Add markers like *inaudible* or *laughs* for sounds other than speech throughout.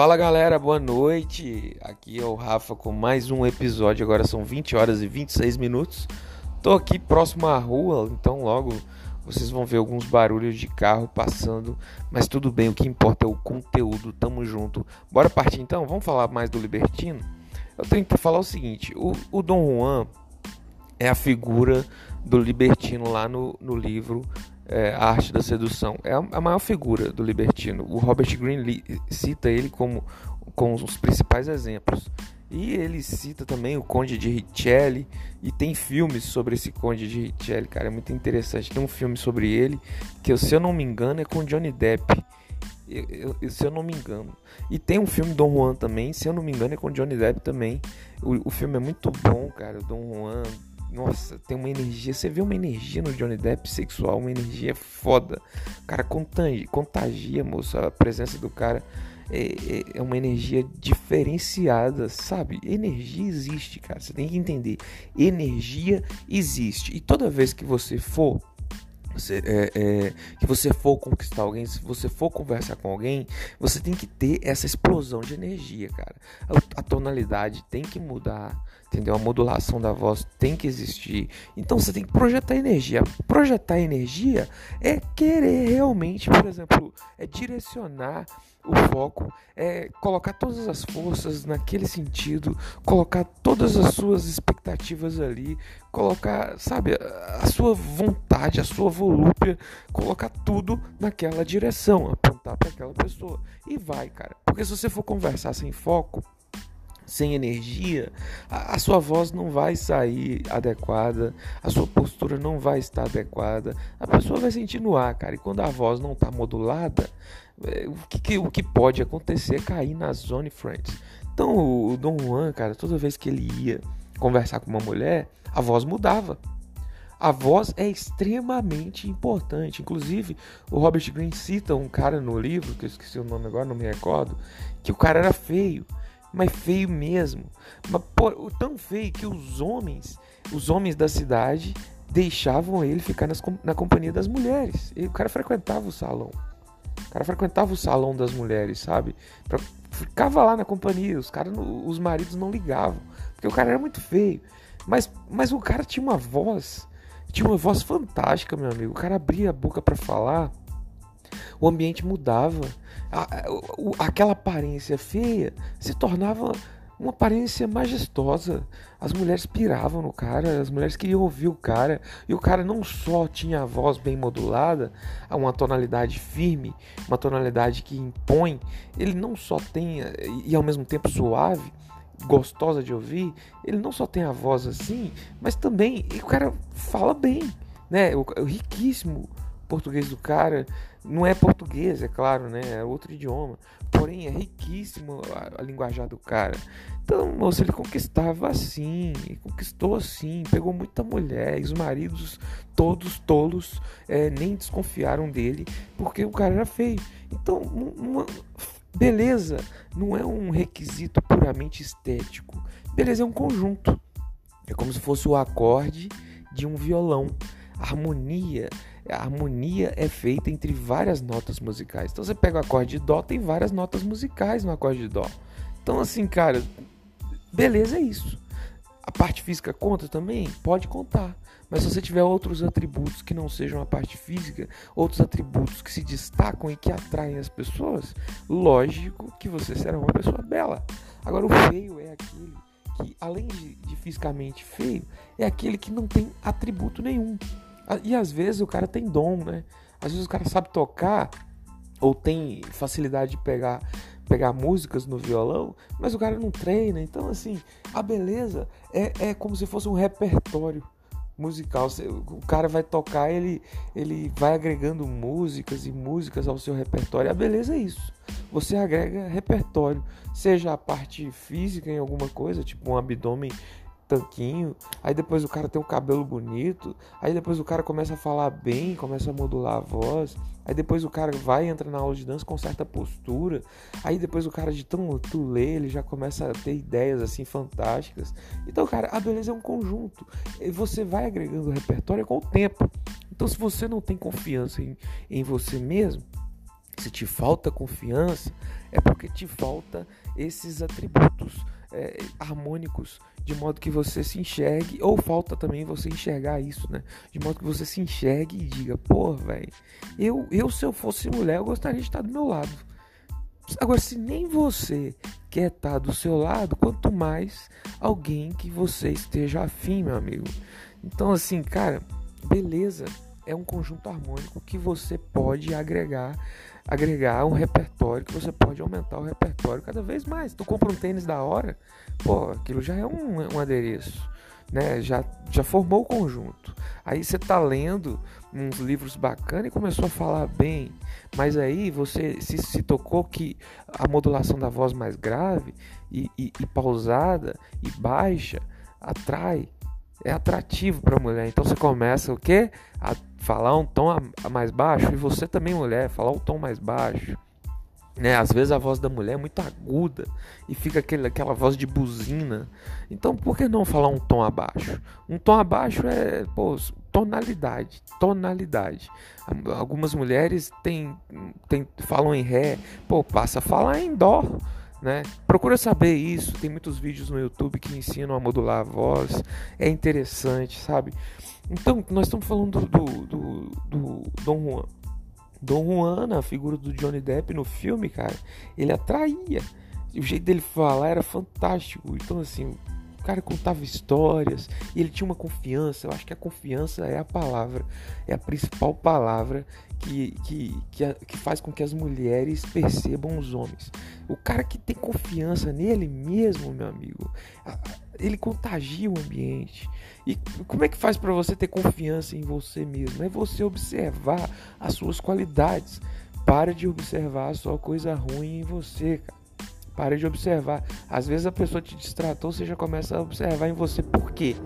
Fala galera, boa noite. Aqui é o Rafa com mais um episódio. Agora são 20 horas e 26 minutos. Tô aqui próximo à rua, então logo vocês vão ver alguns barulhos de carro passando, mas tudo bem, o que importa é o conteúdo. Tamo junto. Bora partir então? Vamos falar mais do Libertino? Eu tenho que falar o seguinte: o, o Dom Juan é a figura do libertino lá no, no livro é, A Arte da Sedução. É a, a, maior figura do libertino. O Robert Greene cita ele como com os principais exemplos. E ele cita também o Conde de Richelli e tem filmes sobre esse Conde de Richelli, cara, é muito interessante. Tem um filme sobre ele que, se eu não me engano, é com Johnny Depp. Eu, eu, se eu não me engano. E tem um filme Dom Juan também, se eu não me engano, é com Johnny Depp também. O, o filme é muito bom, cara. O Dom Juan nossa, tem uma energia. Você vê uma energia no Johnny Depp sexual, uma energia foda. Cara contagia, contagia moço. A presença do cara é, é, é, uma energia diferenciada, sabe? Energia existe, cara. Você tem que entender. Energia existe. E toda vez que você for você, é, é, que você for conquistar alguém, se você for conversar com alguém, você tem que ter essa explosão de energia, cara. A, a, tonalidade tem que mudar, entendeu? A modulação da voz tem que existir. Então você tem que projetar energia. Projetar energia é querer realmente, por exemplo, é direcionar o foco, é colocar todas as forças naquele sentido, colocar todas as suas expectativas ali, colocar, sabe, a sua vontade, a sua volúpia, colocar tudo naquela direção, apontar para aquela pessoa. E vai, cara. Porque se você for conversar sem foco, sem energia, a, a, sua voz não vai sair adequada, a sua postura não vai estar adequada, a pessoa vai sentir no ar, cara. E quando a voz não está modulada, é, o, que, o que pode acontecer é cair na zone friends. Então o, o Dom Juan, cara, toda vez que ele ia conversar com uma mulher, a voz mudava. A voz é extremamente importante. Inclusive, o Robert Greene cita um cara no livro, que eu esqueci o nome agora, não me recordo, que o cara era feio mas feio mesmo. Mas pô, tão feio que os homens, os homens da cidade deixavam ele ficar nas, na companhia das mulheres. E o cara frequentava o salão. O cara frequentava o salão das mulheres, sabe? Pra, ficava lá na companhia. Os cara, os maridos não ligavam, porque o cara era muito feio. Mas, mas o cara tinha uma voz, tinha uma voz fantástica, meu amigo. O cara abria a boca para falar o ambiente mudava. A, a, aquela aparência feia se tornava uma aparência majestosa. As mulheres piravam no cara, as mulheres queriam ouvir o cara, e o cara não só tinha a voz bem modulada, uma tonalidade firme, uma tonalidade que impõe, ele não só tem, e ao mesmo tempo suave, gostosa de ouvir, ele não só tem a voz assim, mas também o cara fala bem, né? O, o riquíssimo português do cara não é português, é claro, né? É outro idioma. Porém, é riquíssimo a, a linguajar do cara. Então, moço, ele conquistava assim, conquistou assim, pegou muita mulher, e os maridos, todos tolos, é, nem desconfiaram dele, porque o cara era feio. Então, uma, beleza não é um requisito puramente estético. Beleza é um conjunto. É como se fosse o acorde de um violão. Harmonia a harmonia é feita entre várias notas musicais. Então você pega o acorde de dó, tem várias notas musicais no acorde de dó. Então assim, cara, beleza é isso. A parte física conta também? Pode contar. Mas se você tiver outros atributos que não sejam a parte física, outros atributos que se destacam e que atraem as pessoas, lógico que você será uma pessoa bela. Agora, o feio é aquele que, além de, de fisicamente feio, é aquele que não tem atributo nenhum. E às vezes o cara tem dom, né? Às vezes o cara sabe tocar ou tem facilidade de pegar pegar músicas no violão, mas o cara não treina. Então, assim, a beleza é, é como se fosse um repertório musical. O cara vai tocar, ele, ele vai agregando músicas e músicas ao seu repertório. A beleza é isso. Você agrega repertório, seja a parte física em alguma coisa, tipo um abdômen tanquinho, aí depois o cara tem um cabelo bonito, aí depois o cara começa a falar bem, começa a modular a voz, aí depois o cara vai entra na aula de dança com certa postura, aí depois o cara de tão tu lê, ele já começa a ter ideias assim fantásticas. Então, cara, a beleza é um conjunto. E você vai agregando repertório com o tempo. Então, se você não tem confiança em, em você mesmo, Se te falta confiança, é porque te falta esses atributos é, harmônicos, de modo que você se enxergue, ou falta também você enxergar isso, né? De modo que você se enxergue e diga, pô, velho, eu, eu se eu fosse mulher, eu gostaria de estar do meu lado. Agora, se nem você quer estar do seu lado, quanto mais alguém que você esteja afim, meu amigo. Então, assim, cara, beleza é um conjunto harmônico que você pode agregar agregar um repertório que você pode aumentar o repertório cada vez mais. Tu compra um tênis da hora, pô, aquilo já é um, um adereço, né? Já, já formou o conjunto. Aí você tá lendo uns livros bacanas e começou a falar bem, mas aí você se, se tocou que a modulação da voz mais grave e, e, e pausada e baixa atrai é atrativo para mulher. Então você começa o quê? A falar um tom a, a mais baixo e você também mulher falar um tom mais baixo. Né? Às vezes a voz da mulher é muito aguda e fica aquele, aquela voz de buzina. Então por que não falar um tom abaixo? Um tom abaixo é pô, tonalidade, tonalidade. Algumas mulheres têm, têm, falam em ré, pô, passa a falar em dó né? Procura saber isso, tem muitos vídeos no YouTube que ensinam a modular a voz, é interessante, sabe? Então, nós estamos falando do, do, do, do Dom Juan. Dom Juan, a figura do Johnny Depp no filme, cara, ele atraía. O jeito dele falar era fantástico. Então, assim, o cara contava histórias e ele tinha uma confiança. Eu acho que a confiança é a palavra, é a principal palavra que, que, que, que, faz com que as mulheres percebam os homens. O cara que tem confiança nele mesmo, meu amigo, ele contagia o ambiente. E como é que faz para você ter confiança em você mesmo? É você observar as suas qualidades. Para de observar só coisa ruim em você, cara. Pare de observar. Às vezes a pessoa te distratou, você já começa a observar em você. Por quê?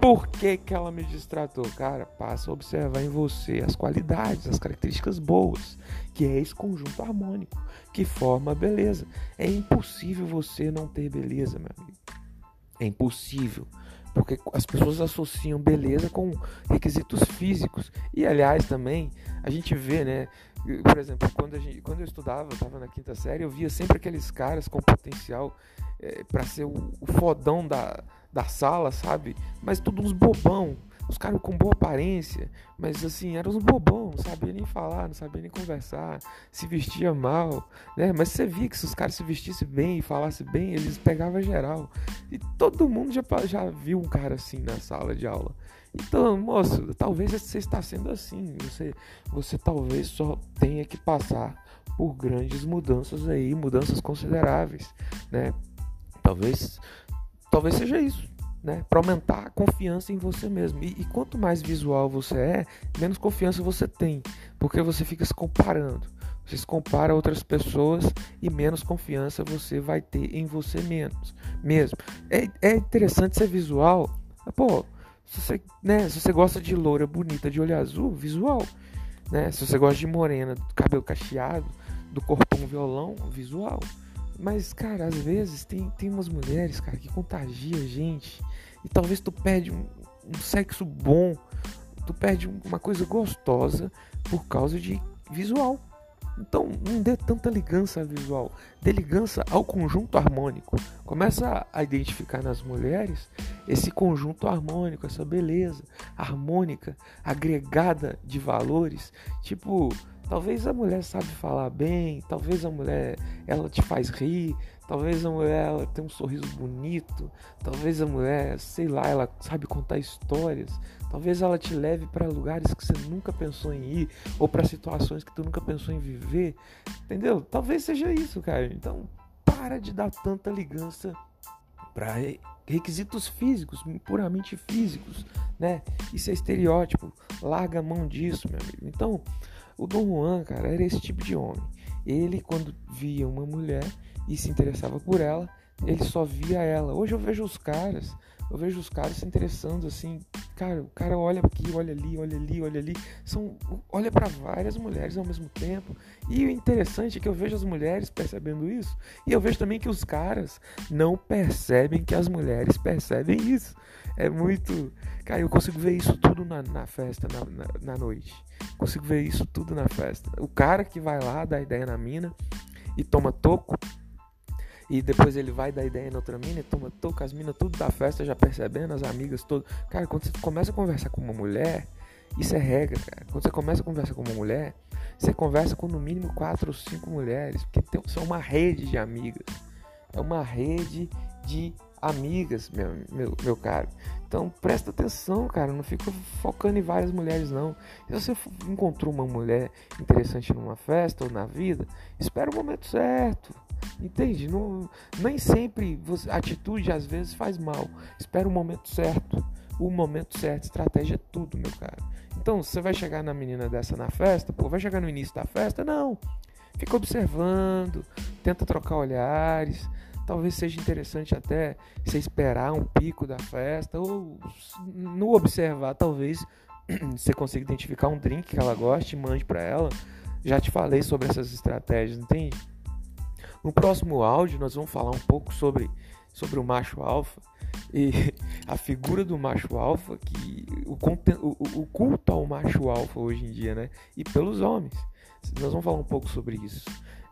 Por que, que ela me distratou? Cara, passa a observar em você as qualidades, as características boas, que é esse conjunto harmônico que forma a beleza. É impossível você não ter beleza, meu amigo. É impossível. Porque as pessoas associam beleza com requisitos físicos. E aliás, também, a gente vê, né? Por exemplo, quando, gente, quando eu estudava, eu estava na quinta série, eu via sempre aqueles caras com potencial é, para ser o, o, fodão da, da sala, sabe? Mas todos uns bobão. Os caras com boa aparência, mas assim, eram uns bobão, não sabia nem falar, não sabia nem conversar, se vestia mal, né? Mas você via que se os caras se vestissem bem e falassem bem, eles pegavam geral. E todo mundo já, já viu um cara assim na sala de aula. Então, moço, talvez você está sendo assim. Você, você talvez só tenha que passar por grandes mudanças aí, mudanças consideráveis, né? Talvez, talvez seja isso, né? Para aumentar a confiança em você mesmo. E, e quanto mais visual você é, menos confiança você tem, porque você fica se comparando. Você se compara a outras pessoas e menos confiança você vai ter em você menos, mesmo. É, é interessante ser visual. Pô, se você, né, se você gosta de loura bonita de olho azul, visual. Né? Se você gosta de morena, cabelo cacheado, do corpão violão, visual. Mas, cara, às vezes tem, tem umas mulheres, cara, que contagia a gente. E talvez tu perde um, um sexo bom, tu perde uma coisa gostosa por causa de visual. Então, não dê tanta ligança visual, dê ligança ao conjunto harmônico. Começa a identificar nas mulheres esse conjunto harmônico, essa beleza harmônica, agregada de valores. Tipo, talvez a mulher sabe falar bem, talvez a mulher ela te faz rir, talvez a mulher ela tem um sorriso bonito, talvez a mulher, sei lá, ela sabe contar histórias, Talvez ela te leve para lugares que você nunca pensou em ir ou para situações que tu nunca pensou em viver, entendeu? Talvez seja isso, cara. Então, para de dar tanta ligança para requisitos físicos, puramente físicos, né? Isso é estereótipo. Larga a mão disso, meu amigo. Então, o Dom Juan, cara, era esse tipo de homem. Ele, quando via uma mulher e se interessava por ela, ele só via ela. Hoje eu vejo os caras, eu vejo os caras se interessando assim Cara, o cara olha aqui, olha ali, olha ali, olha ali. São, olha para várias mulheres ao mesmo tempo. E o interessante é que eu vejo as mulheres percebendo isso. E eu vejo também que os caras não percebem que as mulheres percebem isso. É muito. Cara, eu consigo ver isso tudo na, na festa, na, na, na noite. Consigo ver isso tudo na festa. O cara que vai lá, dá ideia na mina e toma toco e depois ele vai dar ideia na outra mina toma toca as minas tudo da festa já percebendo, as amigas todas. Cara, quando você começa a conversar com uma mulher, isso é regra, cara. Quando você começa a conversar com uma mulher, você conversa com no mínimo quatro ou cinco mulheres, porque tem, são uma rede de amigas. É uma rede de amigas, meu, meu, meu caro. Então presta atenção, cara. Não fica focando em várias mulheres, não. Se você encontrou uma mulher interessante numa festa ou na vida, espera o momento certo. Entende? Não, nem sempre você, atitude às vezes faz mal. Espera o momento certo. O momento certo, estratégia é tudo, meu cara. Então, você vai chegar na menina dessa na festa, pô, vai chegar no início da festa? Não. Fica observando, tenta trocar olhares. Talvez seja interessante até você esperar um pico da festa ou no observar, talvez *clears throat* você consiga identificar um drink que ela goste e mande para ela. Já te falei sobre essas estratégias, entende? No próximo áudio nós vamos falar um pouco sobre, sobre o macho alfa e *laughs* a figura do macho alfa, que o, o, o culto ao macho alfa hoje em dia, né? E pelos homens. Nós vamos falar um pouco sobre isso.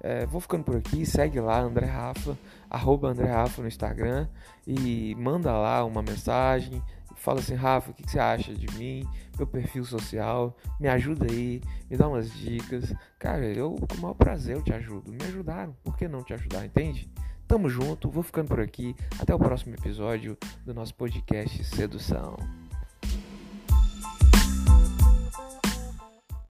É, vou ficando por aqui, segue lá, André Rafa, arroba André Rafa no Instagram e manda lá uma mensagem, fala assim, Rafa, o que, que, você acha de mim, meu perfil social, me ajuda aí, me dá umas dicas. Cara, eu com o maior prazer eu te ajudo. Me ajudaram, por que não te ajudar, entende? Tamo junto, vou ficando por aqui. Até o próximo episódio do nosso podcast Sedução.